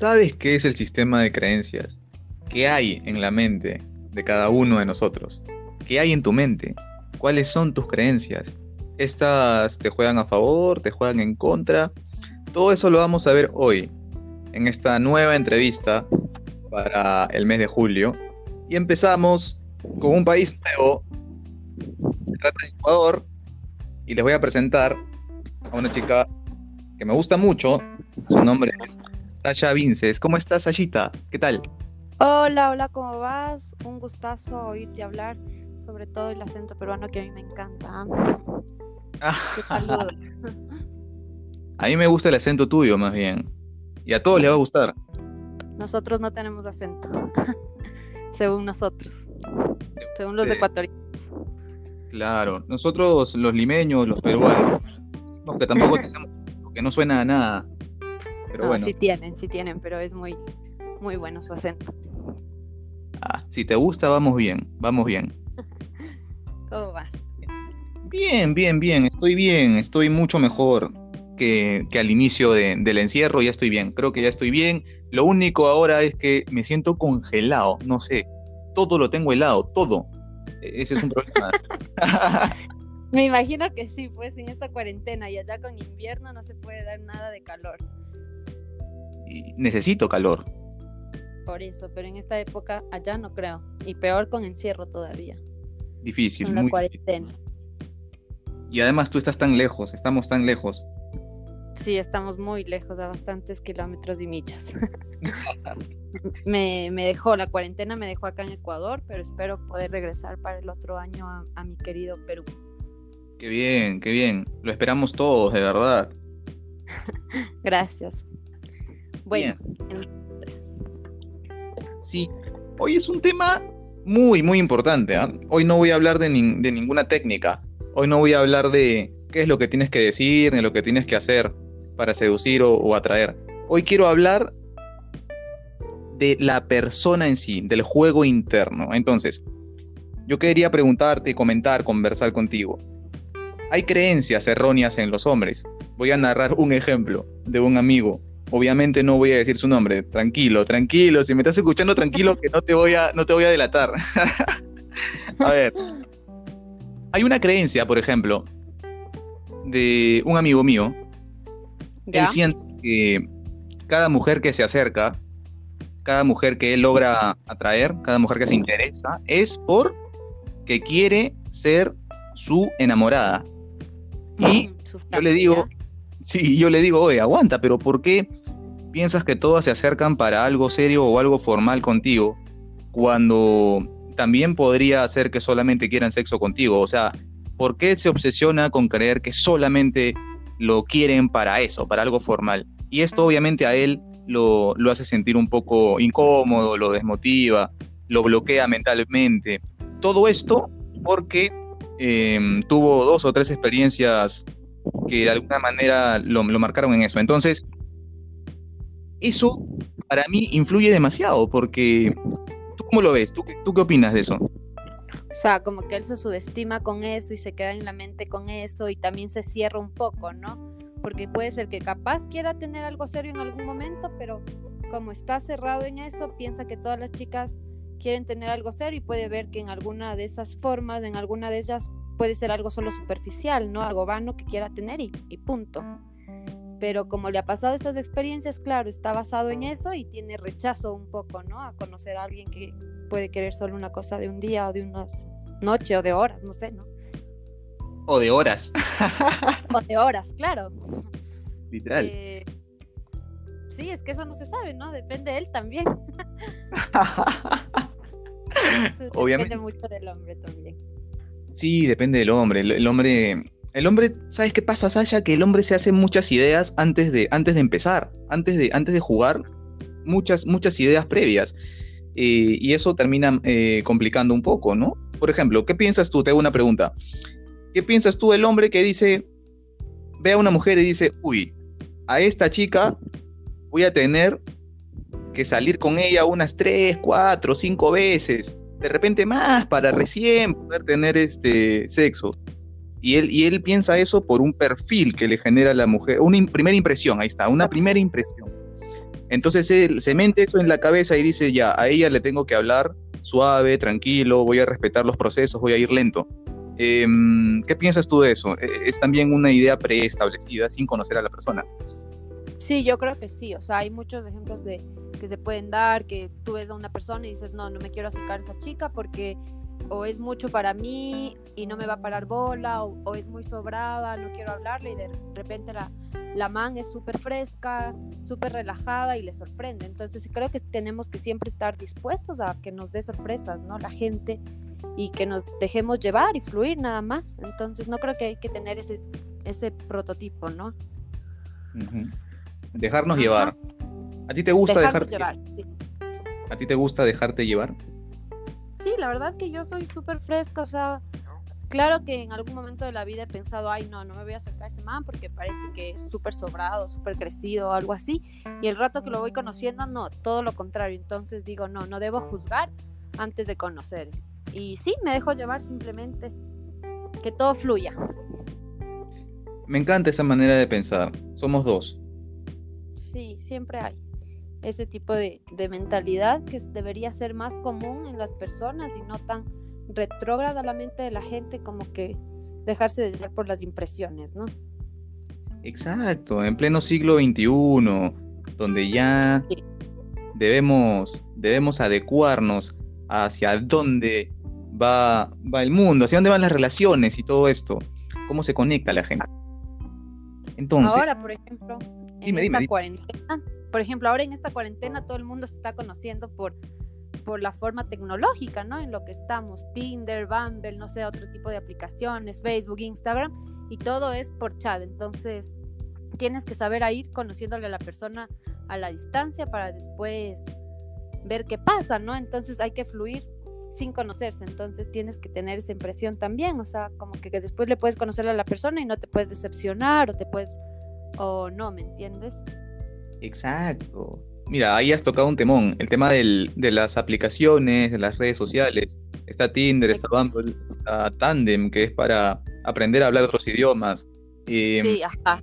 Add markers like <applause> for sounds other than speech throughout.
¿Sabes qué es el sistema de creencias? ¿Qué hay en la mente de cada uno de nosotros? ¿Qué hay en tu mente? ¿Cuáles son tus creencias? ¿Estas te juegan a favor? ¿Te juegan en contra? Todo eso lo vamos a ver hoy, en esta nueva entrevista para el mes de julio. Y empezamos con un país nuevo. Se trata de Ecuador. Y les voy a presentar a una chica que me gusta mucho. Su nombre es Sasha Vinces. ¿Cómo estás, Sashita? ¿Qué tal? Hola, hola, ¿cómo vas? Un gustazo oírte hablar, sobre todo el acento peruano que a mí me encanta. ¿Qué <laughs> a mí me gusta el acento tuyo, más bien. Y a todos les va a gustar. Nosotros no tenemos acento, <laughs> según nosotros, según los ecuatorianos. Claro, nosotros los limeños, los peruanos, aunque tampoco <laughs> tenemos, que no suena a nada. Pero bueno. Sí tienen, sí tienen, pero es muy, muy bueno su acento. Ah, si te gusta, vamos bien, vamos bien. <laughs> ¿Cómo vas? Bien, bien, bien, estoy bien, estoy mucho mejor que, al inicio del encierro, ya estoy bien, creo que ya estoy bien. Lo único ahora es que me siento congelado, no sé, todo lo tengo helado, todo. E, ese es un problema. <laughs> <laughs> me imagino que sí, pues en esta cuarentena y allá con invierno no se puede dar nada de calor. Necesito calor. Por eso, pero en esta época allá no creo. Y peor con encierro todavía. Difícil. Con la cuarentena. Y además tú estás tan lejos, estamos tan lejos. Sí, estamos muy lejos, a bastantes kilómetros y millas. <laughs> me, dejó, la cuarentena me dejó acá en Ecuador, pero espero poder regresar para el otro año a, mi querido Perú. Qué bien, qué bien. Lo esperamos todos, de verdad. <laughs> Gracias. Bueno, Sí, hoy es un tema muy, muy importante. ¿ah? Hoy no voy a hablar de, de, ninguna técnica. Hoy no voy a hablar de qué es lo que tienes que decir, ni lo que tienes que hacer para seducir o, atraer. Hoy quiero hablar de la persona en sí, del juego interno. Entonces, yo quería preguntarte, comentar, conversar contigo. Hay creencias erróneas en los hombres. Voy a narrar un ejemplo de un amigo Obviamente no voy a decir su nombre. Tranquilo, tranquilo. Si me estás escuchando, tranquilo, que no te voy a, no te voy a delatar. <laughs> a ver. Hay una creencia, por ejemplo, de un amigo mío. Él siente que cada mujer que se acerca, cada mujer que él logra atraer, cada mujer que se interesa, es por que quiere ser su enamorada. Y yo le digo, sí, yo le digo, oye, aguanta, pero ¿por qué piensas que todas se acercan para algo serio o algo formal contigo, cuando también podría ser que solamente quieran sexo contigo. O sea, ¿por qué se obsesiona con creer que solamente lo quieren para eso, para algo formal? Y esto obviamente a él lo, hace sentir un poco incómodo, lo desmotiva, lo bloquea mentalmente. Todo esto porque em, tuvo dos o tres experiencias que de alguna manera lo, lo marcaron en eso. Entonces, eso para mí influye demasiado, porque ¿tú cómo lo ves? ¿Tú, ¿Tú qué opinas de eso? O sea, como que él se subestima con eso y se queda en la mente con eso y también se cierra un poco, ¿no? Porque puede ser que capaz quiera tener algo serio en algún momento, pero como está cerrado en eso, piensa que todas las chicas quieren tener algo serio y puede ver que en alguna de esas formas, en alguna de ellas puede ser algo solo superficial, ¿no? Algo vano que quiera tener y punto pero como le ha pasado estas experiencias, claro, está basado en eso y tiene rechazo un poco, ¿no? A conocer a alguien que puede querer solo una cosa de un día o de unas noches o de horas, no sé, ¿no? O de horas. o de horas, claro. Literal. Eh, sí, es que eso no se sabe, ¿no? Depende de él también. <laughs> Obviamente. Depende mucho del hombre también. Sí, depende del hombre. el hombre el hombre, ¿sabes qué pasa, Sasha? Que el hombre se hace muchas ideas antes de, antes de empezar, antes de, antes de jugar, muchas, muchas ideas previas. Eh, y eso termina eh, complicando un poco, ¿no? Por ejemplo, ¿qué piensas tú? Te hago una pregunta. ¿Qué piensas tú del hombre que dice, ve a una mujer y dice, uy, a esta chica voy a tener que salir con ella unas tres, cuatro, cinco veces, de repente más para recién poder tener este sexo? Y él, y él piensa eso por un perfil que le genera la mujer, una primera impresión, ahí está, una primera impresión. Entonces él se mente eso en la cabeza y dice, ya, a ella le tengo que hablar suave, tranquilo, voy a respetar los procesos, voy a ir lento. Em, ¿Qué piensas tú de eso? E, es también una idea preestablecida sin conocer a la persona. Sí, yo creo que sí. O sea, hay muchos ejemplos de que se pueden dar, que tú ves a una persona y dices, no, no me quiero acercar a esa chica porque o es mucho para mí y no me va a parar bola, o, es muy sobrada, no quiero hablarle y de repente la, la man es súper fresca, súper relajada y le sorprende. Entonces creo que tenemos que siempre estar dispuestos a que nos dé sorpresas, ¿no? La gente y que nos dejemos llevar y fluir nada más. Entonces no creo que hay que tener ese, ese prototipo, ¿no? Dejarnos llevar. ¿A ti te gusta dejarte llevar? ¿A ti te gusta dejarte llevar? Sí, la verdad que yo soy súper fresca, o sea, claro que en algún momento de la vida he pensado, ay, no, no me voy a acercar a ese man porque parece que es súper sobrado, súper crecido o algo así. Y el rato que lo voy conociendo, no, todo lo contrario. Entonces digo, no, no debo juzgar antes de conocer. Y sí, me dejo llevar simplemente. Que todo fluya. Me encanta esa manera de pensar. Somos dos. Sí, siempre hay ese tipo de, mentalidad que debería ser más común en las personas y no tan retrógrada la mente de la gente como que dejarse de llevar por las impresiones, ¿no? Exacto, en pleno siglo XXI, donde ya debemos, debemos adecuarnos hacia dónde va, va el mundo, hacia dónde van las relaciones y todo esto, cómo se conecta la gente. Entonces, ahora, por ejemplo, en esta cuarentena, por ejemplo, ahora en esta cuarentena todo el mundo se está conociendo por, por la forma tecnológica, ¿no? En lo que estamos, Tinder, Bumble, no sé, otro tipo de aplicaciones, Facebook, Instagram, y todo es por chat. Entonces, tienes que saber ir conociéndole a la persona a la distancia para después ver qué pasa, ¿no? Entonces hay que fluir sin conocerse, entonces tienes que tener esa impresión también, o sea, como que después le puedes conocer a la persona y no te puedes decepcionar o te puedes, o no, ¿me entiendes? Exacto. Mira, ahí has tocado un temón, el tema del, de las aplicaciones, de las redes sociales. Está Tinder, está Bumble, está Tandem, que es para aprender a hablar otros idiomas. sí, ajá.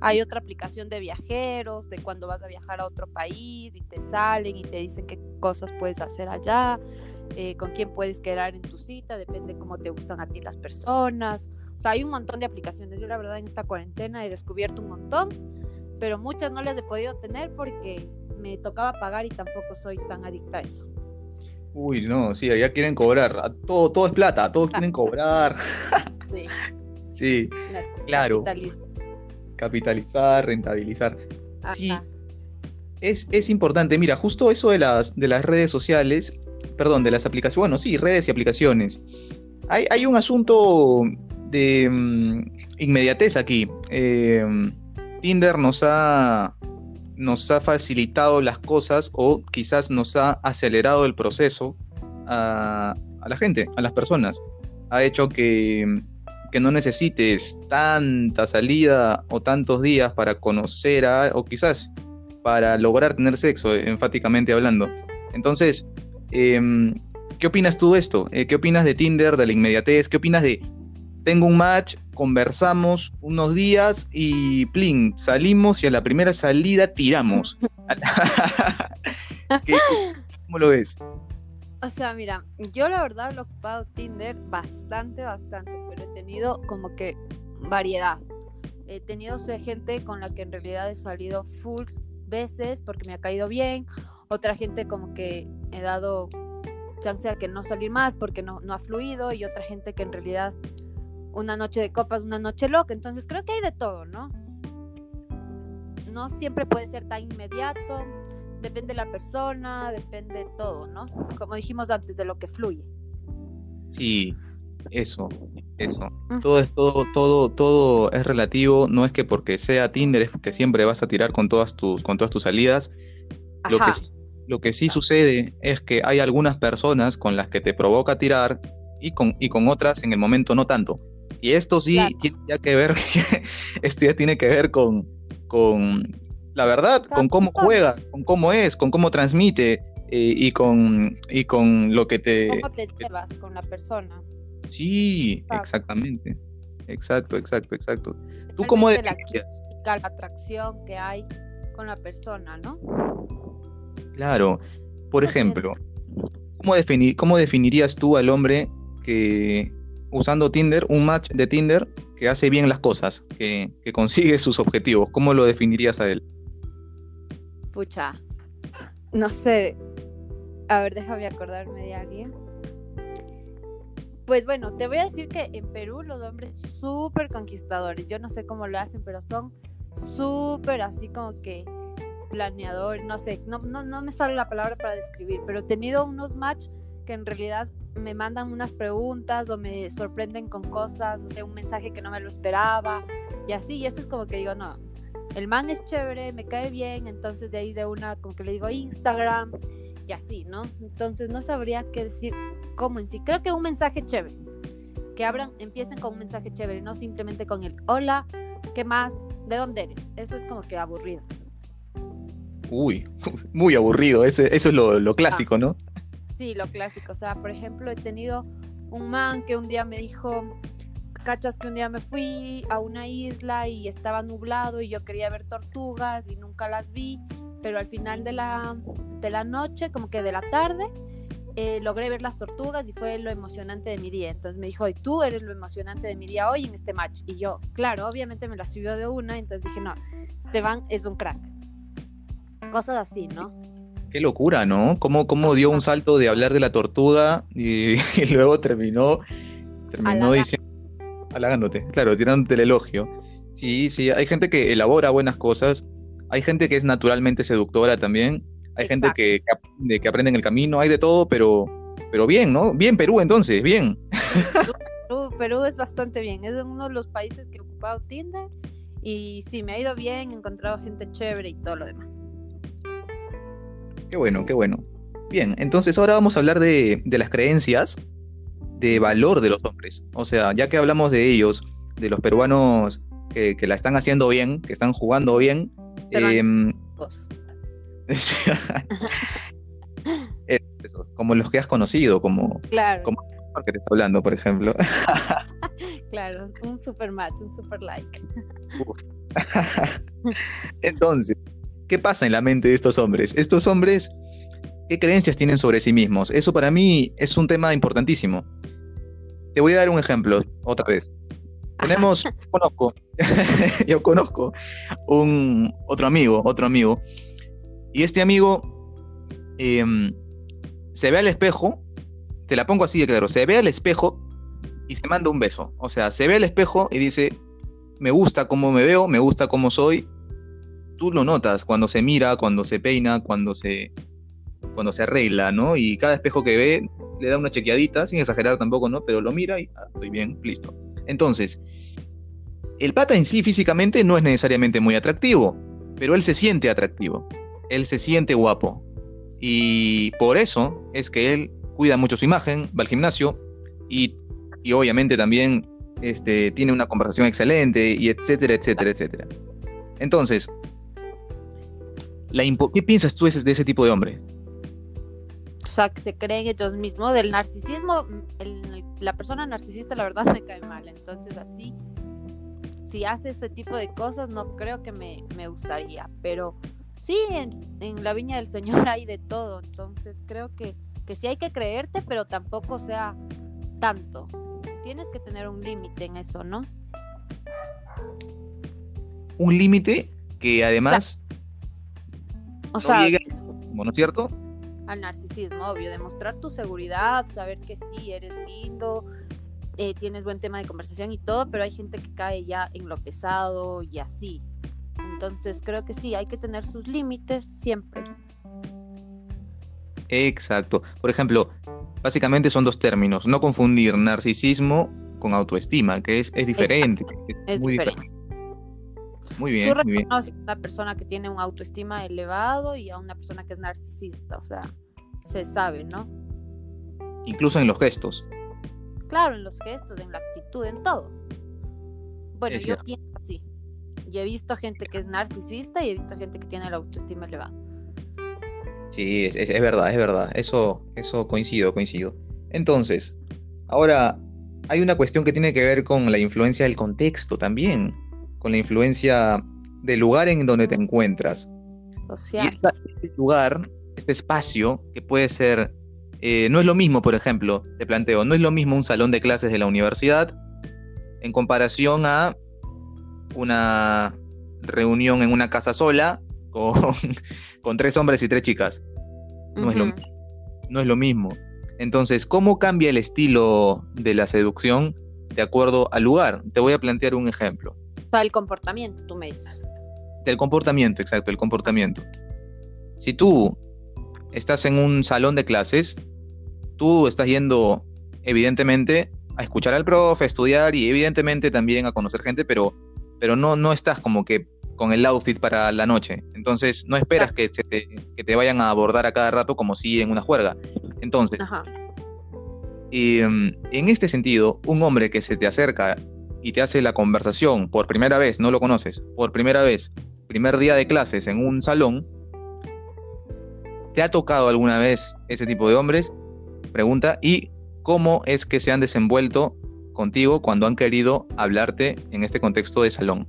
Hay otra aplicación de viajeros, de cuando vas a viajar a otro país y te salen y te dicen qué cosas puedes hacer allá, eh, con quién puedes quedar en tu cita, depende cómo te gustan a ti las personas. O sea, hay un montón de aplicaciones. Yo la verdad en esta cuarentena he descubierto un montón pero muchas no las he podido tener porque me tocaba pagar y tampoco soy tan adicta a eso. Uy, no, sí, allá quieren cobrar. Todo, todo es plata, todos quieren cobrar. <laughs> Sí. sí, claro. Capitalizar. rentabilizar. Sí. Es, es, importante. Mira, justo eso de las, de las redes sociales, perdón, de las aplicaciones, bueno, sí, redes y aplicaciones. Hay, hay un asunto de mm, inmediatez aquí. Eh, Tinder nos ha, nos ha facilitado las cosas o quizás nos ha acelerado el proceso a, la gente, a las personas. Ha hecho que, no necesites tanta salida o tantos días para conocer a, o quizás para lograr tener sexo, enfáticamente hablando. Entonces, em, ¿qué opinas tú de esto? Eh, ¿Qué opinas de Tinder, de la inmediatez? ¿Qué opinas de tengo un match, conversamos unos días y plin, salimos y a la primera salida tiramos. <laughs> ¿Cómo lo ves? O sea, mira, yo la verdad lo he ocupado Tinder bastante, bastante, pero he tenido como que variedad. He tenido gente con la que en realidad he salido full veces porque me ha caído bien, otra gente como que he dado chance a que no salir más porque no, no ha fluido y otra gente que en realidad una noche de copas, una noche loca. Entonces creo que hay de todo, ¿no? No siempre puede ser tan inmediato, depende de la persona, depende de todo, ¿no? Como dijimos antes, de lo que fluye. Sí, eso, eso. Todo es todo, todo, todo es relativo. No es que porque sea Tinder es que siempre vas a tirar con todas tus, con todas tus salidas. Lo que, lo que sí sucede es que hay algunas personas con las que te provoca tirar y con, y con otras en el momento no tanto. Y esto sí tiene ya que ver, <laughs> esto ya tiene que ver con, con la verdad, con cómo juega, con cómo es, con cómo transmite eh, y, con, y con lo que te... ¿Cómo te llevas con la persona? Sí, exactamente. Exacto, exacto, exacto. ¿Tú cómo la, la atracción que hay con la persona, ¿no? Claro. Por ejemplo, ¿cómo, ¿cómo definirías tú al hombre que usando Tinder, un match de Tinder que hace bien las cosas, que, consigue sus objetivos? ¿Cómo lo definirías a él? Pucha, no sé. A ver, déjame acordarme de alguien. Pues bueno, te voy a decir que en Perú los hombres súper conquistadores, yo no sé cómo lo hacen, pero son súper así como que planeador, no sé, no, no, no me sale la palabra para describir, pero he tenido unos match que en realidad me mandan unas preguntas o me sorprenden con cosas, no sé, un mensaje que no me lo esperaba y así, y eso es como que digo, no, el man es chévere, me cae bien, entonces de ahí de una como que le digo Instagram y así, ¿no? Entonces no sabría qué decir cómo en sí. Creo que un mensaje chévere. Que abran, empiecen con un mensaje chévere, no simplemente con el hola, ¿qué más? ¿De dónde eres? Eso es como que aburrido. Uy, <laughs> muy aburrido, Ese, eso es lo, clásico, ¿no? Sí, lo clásico. O sea, por ejemplo, he tenido un man que un día me dijo, cachas que un día me fui a una isla y estaba nublado y yo quería ver tortugas y nunca las vi pero al final de la, de la noche, como que de la tarde, eh, logré ver las tortugas y fue lo emocionante de mi día. Entonces me dijo, y tú eres lo emocionante de mi día hoy en este match. Y yo, claro, obviamente me la subió de una, entonces dije, no, Esteban es un crack. Cosas así, ¿no? Qué locura, ¿no? ¿Cómo, cómo dio un salto de hablar de la tortuga y, <laughs> luego terminó, terminó diciendo, halagándote, claro, tirándote el elogio. Sí, sí, hay gente que elabora buenas cosas hay gente que es naturalmente seductora también. Hay gente que, que, aprende en el camino. Hay de todo, pero, pero bien, ¿no? Bien Perú entonces, bien. Perú, es bastante bien. Es uno de los países que he ocupado Tinder. Y sí, me ha ido bien, he encontrado gente chévere y todo lo demás. Qué bueno, qué bueno. Bien, entonces ahora vamos a hablar de, las creencias de valor de los hombres. O sea, ya que hablamos de ellos, de los peruanos que, que, la están haciendo bien, que están jugando bien, Em, <laughs> como los que has conocido, como, claro. como que te está hablando, por ejemplo. <laughs> claro, un super match, un super like. <laughs> Entonces, ¿qué pasa en la mente de estos hombres? Estos hombres, ¿qué creencias tienen sobre sí mismos? Eso para mí es un tema importantísimo. Te voy a dar un ejemplo, otra vez. Tenemos, <laughs> conozco, <laughs> yo conozco un otro amigo, otro amigo, y este amigo em, se ve al espejo, te la pongo así de claro, se ve al espejo y se manda un beso. O sea, se ve al espejo y dice, me gusta cómo me veo, me gusta cómo soy. Tú lo notas cuando se mira, cuando se peina, cuando se, cuando se arregla, ¿no? Y cada espejo que ve le da una chequeadita, sin exagerar tampoco, ¿no? Pero lo mira y ah, estoy bien, listo. Entonces, el pata en sí físicamente no es necesariamente muy atractivo, pero él se siente atractivo, él se siente guapo. Y por eso es que él cuida mucho su imagen, va al gimnasio y, obviamente también este, tiene una conversación excelente y etcétera, etcétera, etcétera. Entonces, la ¿qué piensas tú de ese tipo de hombres? O sea, que se creen ellos mismos. Del narcisismo, la persona narcisista la verdad <laughs> me cae mal. Entonces así, si hace este tipo de cosas, no creo que me, gustaría. Pero sí, en, la viña del Señor <laughs> hay de todo. Entonces creo que, que sí hay que creerte, pero tampoco sea tanto. Tienes que tener un límite en eso, ¿no? Un límite que además o sea, ¿no es cierto? al narcisismo, obvio, demostrar tu seguridad, saber que sí, eres lindo, eh, tienes buen tema de conversación y todo, pero hay gente que cae ya en lo pesado y así. Entonces creo que sí, hay que tener sus límites siempre. Exacto. Por ejemplo, básicamente son dos términos. No confundir narcisismo con autoestima, que es, es diferente. Es, muy diferente. Muy bien. Tú muy a una persona que tiene un autoestima elevado y a una persona que es narcisista, o sea, se sabe, ¿no? Incluso en los gestos. Claro, en los gestos, en la actitud, en todo. Bueno, yo pienso así. Y he visto gente que es narcisista y he visto gente que tiene la autoestima elevada. Sí, es, es, verdad, es verdad. Eso, eso coincido, coincido. Entonces, ahora hay una cuestión que tiene que ver con la influencia del contexto también con la influencia del lugar en donde te encuentras. Y este lugar, este espacio, que puede ser, eh, no es lo mismo, por ejemplo, te planteo, no es lo mismo un salón de clases de la universidad en comparación a una reunión en una casa sola con, <laughs> con tres hombres y tres chicas. No, es lo, no es lo mismo. Entonces, ¿cómo cambia el estilo de la seducción de acuerdo al lugar? Te voy a plantear un ejemplo. Sea, el comportamiento, tú me dices. Del comportamiento, exacto, el comportamiento. Si tú estás en un salón de clases, tú estás yendo, evidentemente, a escuchar al profe, a estudiar y evidentemente también a conocer gente, pero, pero no, no estás como que con el outfit para la noche. Entonces, no esperas que, te, que, te, vayan a abordar a cada rato como si en una juerga. Entonces, em, en este sentido, un hombre que se te acerca y te hace la conversación por primera vez, no lo conoces, por primera vez, primer día de clases en un salón, ¿te ha tocado alguna vez ese tipo de hombres? Pregunta, ¿y cómo es que se han desenvuelto contigo cuando han querido hablarte en este contexto de salón?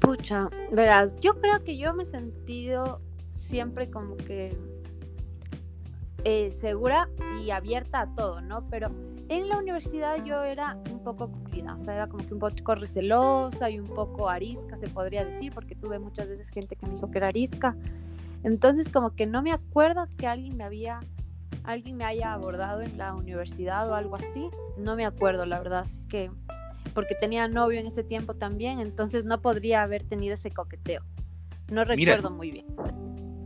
Pucha, verás, yo creo que yo me he sentido siempre como que eh, segura y abierta a todo, ¿no? Pero en la universidad yo era un poco cuida, o sea, era como que un poco recelosa y un poco arisca, se podría decir, porque tuve muchas veces gente que me dijo que era arisca. Entonces, como que no me acuerdo que alguien me había, alguien me haya abordado en la universidad o algo así. No me acuerdo, la verdad, que porque tenía novio en ese tiempo también, entonces no podría haber tenido ese coqueteo. No recuerdo muy bien.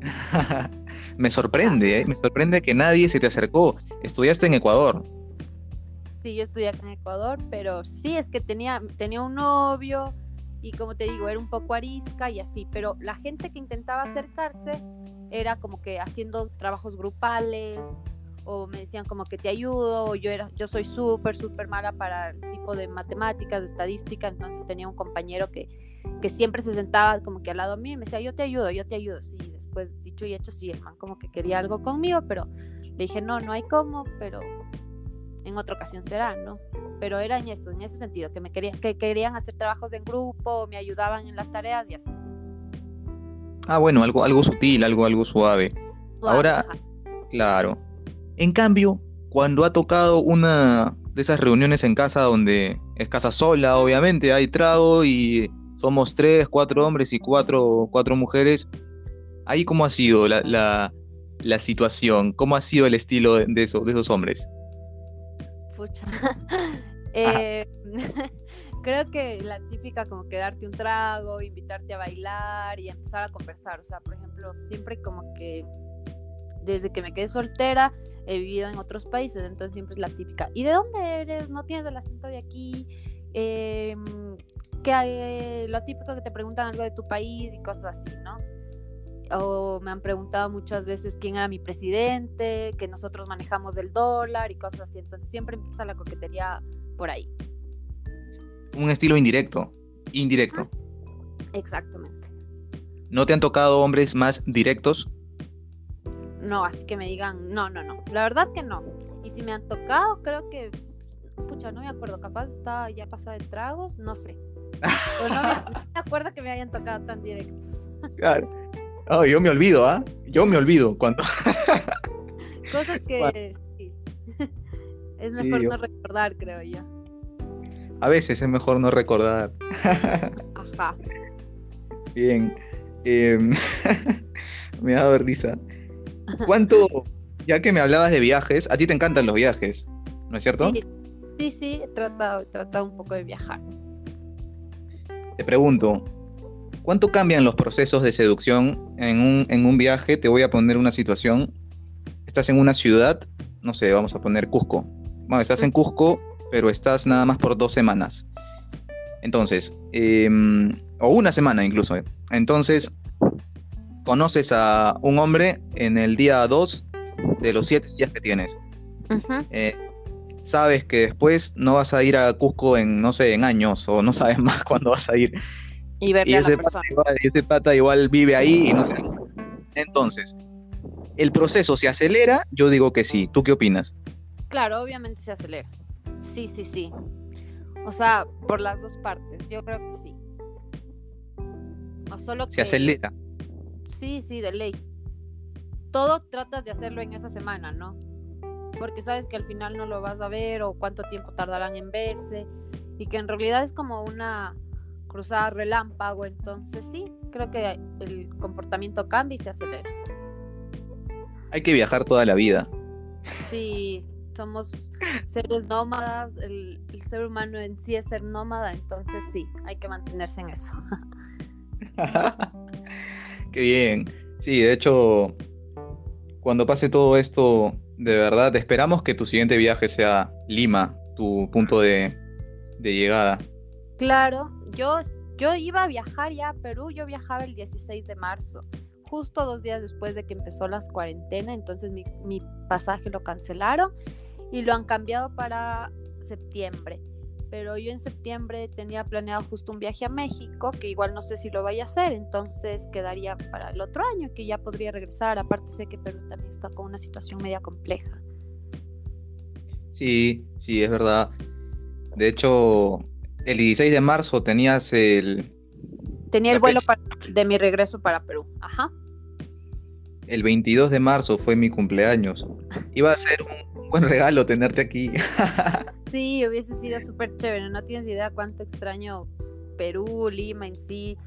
<laughs> me sorprende, ¿eh? me sorprende que nadie se te acercó. Estudiaste en Ecuador. Sí, yo estudié en Ecuador, pero sí es que tenía, tenía un novio y como te digo, era un poco arisca y así, pero la gente que intentaba acercarse era como que haciendo trabajos grupales, o me decían como que te ayudo, o yo, era, yo soy súper, súper mala para el tipo de matemáticas, de estadística, entonces tenía un compañero que, que siempre se sentaba como que al lado mío y me decía, yo te ayudo, yo te ayudo, sí, después dicho y hecho, sí, el como que quería algo conmigo, pero le dije, no, no hay cómo, pero en otra ocasión será, ¿no? Pero era en eso, en ese sentido, que me querían, que querían hacer trabajos en grupo, me ayudaban en las tareas y así. Ah, bueno, algo, algo sutil, algo, algo suave. Ahora, claro, en cambio, cuando ha tocado una de esas reuniones en casa donde es casa sola, obviamente, hay trago y somos tres, cuatro hombres y cuatro, cuatro mujeres, ahí cómo ha sido la, situación, cómo ha sido el estilo de, esos, de esos hombres. Pucha. <laughs> Eh, <laughs> creo que la típica como que darte un trago, invitarte a bailar y empezar a conversar. O sea, por ejemplo, siempre como que desde que me quedé soltera, he vivido en otros países, entonces siempre es la típica. ¿Y de dónde eres? ¿No tienes el acento de aquí? Eh, que lo típico que te preguntan algo de tu país y cosas así, ¿no? O me han preguntado muchas veces quién era mi presidente, que nosotros manejamos el dólar y cosas así. Entonces siempre empieza la coquetería por ahí. Un estilo indirecto, indirecto. Exactamente. ¿No te han tocado hombres más directos? no, así que me digan, no, no, no. La verdad que no. Y si me han tocado, creo que, pucha, no me acuerdo, capaz estaba ya pasada de tragos, no sé. <laughs> Pero no me, acuerdo que me hayan tocado tan directos. Claro. Oh, yo me olvido, ¿ah? Yo me olvido cuando. <laughs> Cosas que sí. <laughs> es mejor no recordar, creo yo. A veces es mejor no recordar. <laughs> Ajá. Bien. Em, me ha dado risa. ¿Cuánto, ya que me hablabas de viajes, a ti te encantan los viajes, ¿no es cierto? Sí, sí, he tratado, he tratado un poco de viajar. Te pregunto, ¿cuánto cambian los procesos de seducción en un, en un viaje? Te voy a poner una situación. Estás en una ciudad, no sé, vamos a poner Cusco. Bueno, estás en Cusco, pero estás nada más por dos semanas. Entonces, em, o una semana incluso. Entonces, conoces a un hombre en el día 2 de los 7 días que tienes. Eh, sabes que después no vas a ir a Cusco en, no sé, en años, o no sabes <laughs> más cuándo vas a ir. Y, ver ese, pata igual, ese pata igual vive ahí y no sé. Entonces, ¿el proceso se acelera? Yo digo que sí. ¿Tú qué opinas? Claro, obviamente se acelera. Sí, sí, sí. O sea, por las dos partes. Yo creo que sí. O solo Se que- acelera. Sí, sí, de ley. Todo tratas de hacerlo en esa semana, ¿no? Porque sabes que al final no lo vas a ver o cuánto tiempo tardarán en verse y que en realidad es como una cruzada relámpago, entonces sí, creo que el comportamiento cambia y se acelera. Hay que viajar toda la vida. Sí, somos seres nómadas, el, el ser humano en sí es ser nómada, entonces sí, hay que mantenerse en eso. <laughs> Qué bien. Sí, de hecho, cuando pase todo esto, de verdad, esperamos que tu siguiente viaje sea Lima, tu punto de, de llegada. Claro, yo, yo iba a viajar ya a Perú, yo viajaba el 16 de marzo, justo dos días después de que empezó las cuarentena, entonces mi, mi pasaje lo cancelaron y lo han cambiado para septiembre. Pero yo en septiembre tenía planeado justo un viaje a México, que igual no sé si lo vaya a hacer, entonces quedaría para el otro año, que ya podría regresar. Aparte sé que Perú también está con una situación media compleja. Sí, sí, es verdad. De hecho, el 16 de marzo tenías el, Tenía el vuelo para- de mi regreso para Perú. Ajá. el 22 de marzo fue mi cumpleaños. Iba a ser un, un buen regalo tenerte aquí. <laughs> Sí, hubiese sido súper chévere. No tienes idea cuánto extraño Perú, Lima en sí.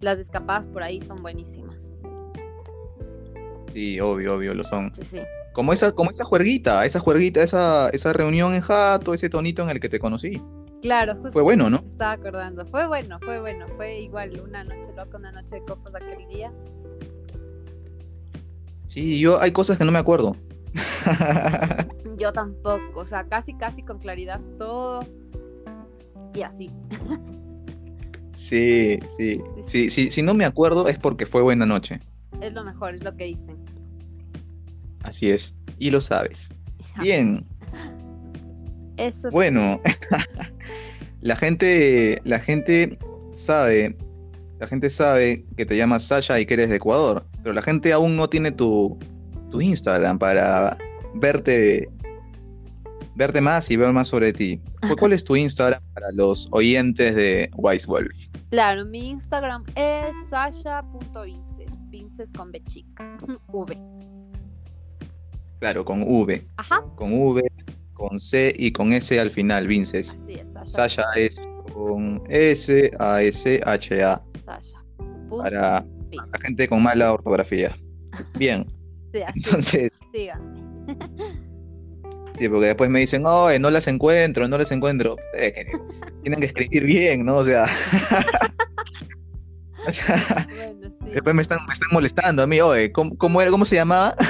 Las escapadas por ahí son buenísimas. Sí, obvio, obvio, lo son. Sí, sí. Como esa, como esa juerguita, esa juerguita, esa, esa reunión en jato, ese tonito en el que te conocí. Claro, justo Fue bueno, ¿no? estaba acordando. Fue bueno, fue bueno. Fue igual una noche loca, una noche de copas aquel día. Sí, yo hay cosas que no me acuerdo. <laughs> Yo tampoco. O sea, casi, casi con claridad todo. Y así. Sí, sí, sí, sí, si no me acuerdo es porque fue buena noche. Es lo mejor, es lo que dicen. Así es. Y lo sabes. <laughs> Bien, Eso bueno. <laughs> La gente, la gente sabe, la gente sabe que te llamas Sasha y que eres de Ecuador, pero la gente aún no tiene tu, tu Instagram para verte, verte más y ver más sobre ti. ¿Cu- ¿Cuál es tu Instagram para los oyentes de Wise Wolf? Claro, mi Instagram es sasha.vinces. Vinces con B chica. <laughs> V. Claro, con V, Ajá. con V, con C y con S al final, Vinces. Así es, Sasha. Sasha es con S A S H A Sasha. Punto para la gente con mala ortografía. Bien, <laughs> Sí, así es, entonces, sí, porque después me dicen, oh, no las encuentro, no las encuentro. Eh, que tienen que escribir bien, ¿no? O sea, <laughs> o sea, Bueno, sí. después me están, me están molestando a mí, oye, ¿cómo, cómo era, cómo se llamaba? <laughs>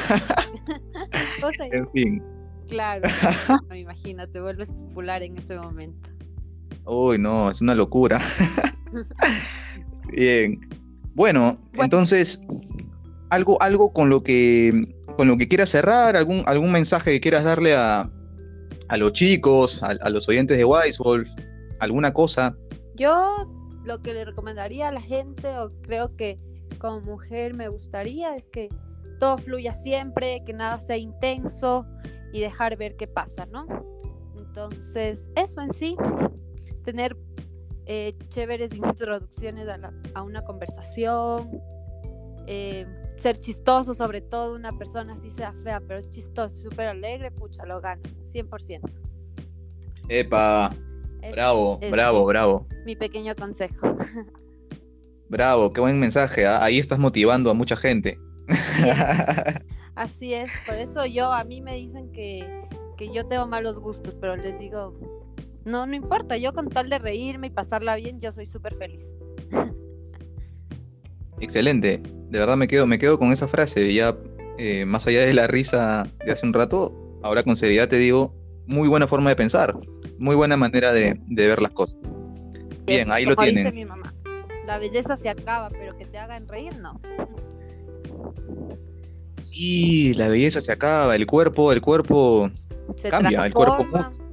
En fin, claro, <laughs> me imagino, te vuelves popular en este momento. uy, no, es una locura. <laughs> Bien. Bueno, Bueno. entonces, algo, algo con lo que con lo que quieras cerrar, algún, algún mensaje que quieras darle a, a los chicos, a, a los oyentes de Wise Wolf, alguna cosa. Yo lo que le recomendaría a la gente, o creo que como mujer me gustaría, es que todo fluya siempre, que nada sea intenso y dejar ver qué pasa, ¿no? Entonces, eso en sí, tener eh, chéveres introducciones a, la- a una conversación, eh, ser chistoso, sobre todo una persona así sea fea, pero es chistoso, súper alegre, pucha, lo gana, 100%. Epa, bravo, es bravo, mi- bravo, Mi pequeño consejo. bravo, qué buen mensaje. ¿ah? Ahí estás motivando a mucha gente. <laughs> Así es, por eso yo, a mí me dicen que, que yo tengo malos gustos, pero les digo, no, no importa, yo con tal de reírme y pasarla bien, yo soy súper feliz. Excelente. De verdad me quedo, me quedo con esa frase. Ya, eh, más allá de la risa de hace un rato, ahora con seriedad te digo, muy buena forma de pensar, muy buena manera de, de ver las cosas. Bien, ahí lo como dice tienen. mi mamá, la belleza se acaba, pero que te hagan reír, no. Sí, la belleza se acaba, el cuerpo, el cuerpo Se cambia, el cuerpo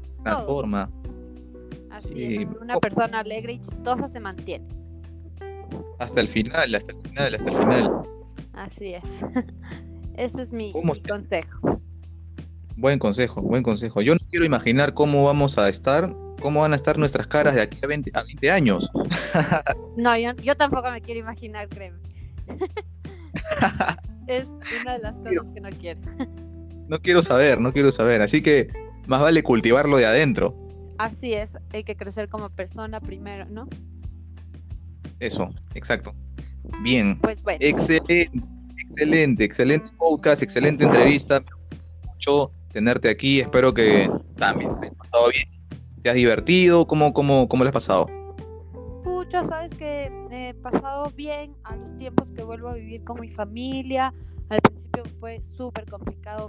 se transforma. Así Sí. es, una persona alegre y chistosa se mantiene. Hasta el final, hasta el final, hasta el final. Así es. <laughs> Ese es mi, ¿Cómo mi te- consejo. Buen consejo, buen consejo. Yo no quiero imaginar cómo vamos a estar cómo van a estar nuestras caras de aquí a 20, a 20 años. No, yo, yo tampoco me quiero imaginar, créeme. <laughs> es una de las <laughs> cosas que no quiero. No quiero saber, no quiero saber. Así que más vale cultivarlo de adentro. Así es, hay que crecer como persona primero, ¿no? Eso, exacto. Bien. Pues bueno. Excelente, excelente, excelente podcast, excelente entrevista. Mucho tenerte aquí. Espero que también te hayas pasado bien. ¿Te has divertido? ¿Cómo, cómo, cómo le has pasado? Pucha, sabes que he pasado bien a los tiempos que vuelvo a vivir con mi familia. Al principio fue súper complicado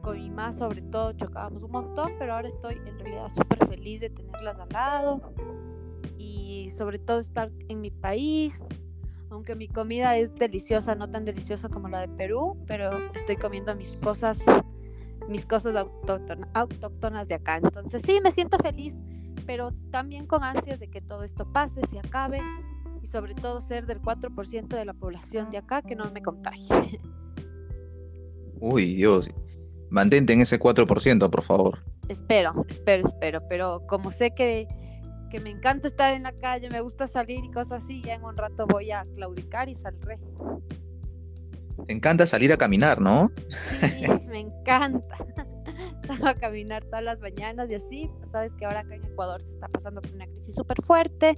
con mi mamá, sobre todo chocábamos un montón, pero ahora estoy en realidad súper feliz de tenerlas al lado y sobre todo estar en mi país. Aunque mi comida es deliciosa, no tan deliciosa como la de Perú, pero estoy comiendo mis cosas, mis cosas autóctonas de acá. Entonces sí, me siento feliz, pero también con ansias de que todo esto pase, se acabe y sobre todo ser del 4% de la población de acá que no me contagie. Uy, Dios. Mantente en ese 4%, por favor. Espero, espero, espero, pero como sé que, que me encanta estar en la calle, me gusta salir y cosas así, ya en un rato voy a claudicar y saldré. Te encanta salir a caminar, ¿no? Sí, <laughs> me encanta. Salgo a caminar todas las mañanas y así, pues sabes que ahora acá en Ecuador se está pasando por una crisis súper fuerte,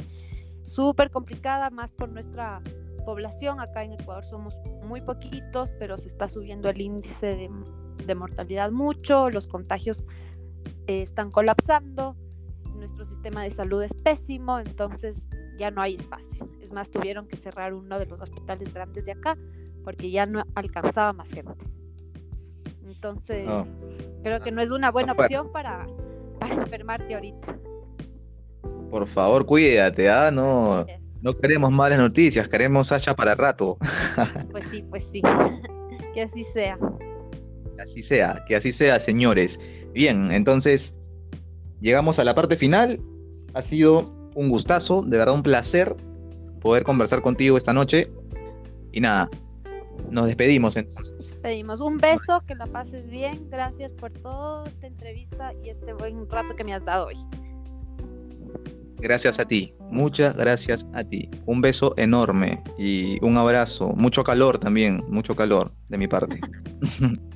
súper complicada, más por nuestra población. Acá en Ecuador somos muy poquitos, pero se está subiendo el índice de mortalidad mucho, los contagios eh, están colapsando, nuestro sistema de salud es pésimo, entonces ya no hay espacio. Es más, tuvieron que cerrar uno de los hospitales grandes de acá porque ya no alcanzaba más gente. Entonces. Creo que no es una buena opción para, para enfermarte ahorita. Por favor, cuídate, ¿ah? No, no queremos malas noticias, queremos Sasha para rato. <laughs> Pues sí, pues sí. que así sea. Que así sea, que así sea, señores. Bien, entonces llegamos a la parte final. Ha sido un gustazo, de verdad un placer poder conversar contigo esta noche. Y nada, nos despedimos entonces. Pedimos un beso, que la pases bien. Gracias por toda esta entrevista y este buen rato que me has dado hoy. Gracias a ti, muchas gracias a ti. Un beso enorme y un abrazo. Mucho calor también, mucho calor de mi parte. <laughs> <laughs>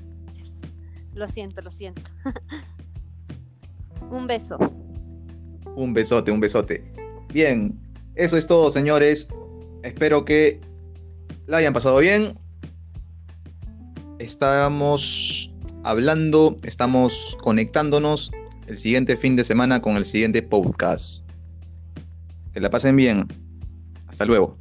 Lo siento, lo siento. <laughs> un beso. Un besote, un besote. Bien, eso es todo, señores. Espero que la hayan pasado bien. Estamos hablando, estamos conectándonos el siguiente fin de semana con el siguiente podcast. Que la pasen bien. Hasta luego.